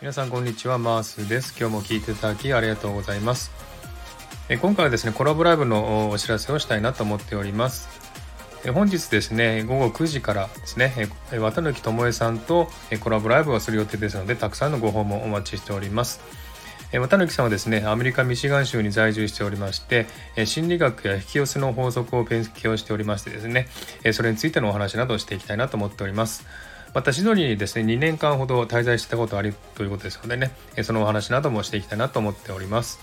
皆さんこんにちはマースです。今日も聞いていただきありがとうございます。え今回はですねコラボライブのお知らせをしたいなと思っております。え本日ですね午後9時からですねえ綿貫智恵さんとコラボライブをする予定ですのでたくさんのご訪問お待ちしております。綿貫さんはですねアメリカ・ミシガン州に在住しておりまして心理学や引き寄せの法則を勉強しておりましてですねそれについてのお話などをしていきたいなと思っております。またシドニーにですね2年間ほど滞在してたことありということですのでねそのお話などもしていきたいなと思っております。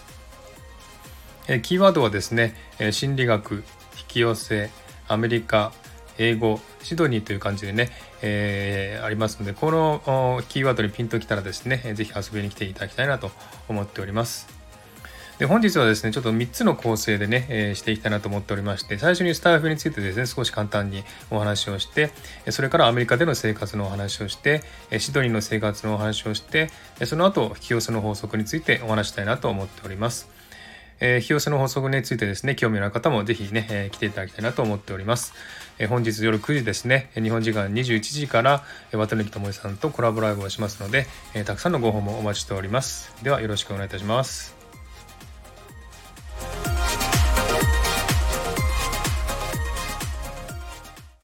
キーワードはですね心理学引き寄せアメリカ英語シドニーという感じでね、えー、ありますのでこのキーワードにピンときたらですね是非遊びに来ていただきたいなと思っております。で本日はですね、ちょっと3つの構成でね、えー、していきたいなと思っておりまして、最初にスタイフについてですね、少し簡単にお話をして、それからアメリカでの生活のお話をして、シドニーの生活のお話をして、その後、引き寄せの法則についてお話したいなと思っております。えー、引き寄せの法則についてですね、興味のある方もぜひね、えー、来ていただきたいなと思っております。えー、本日夜9時ですね、日本時間21時から、渡辺智恵さんとコラボライブをしますので、えー、たくさんのご訪問お待ちしております。ではよろしくお願いいたします。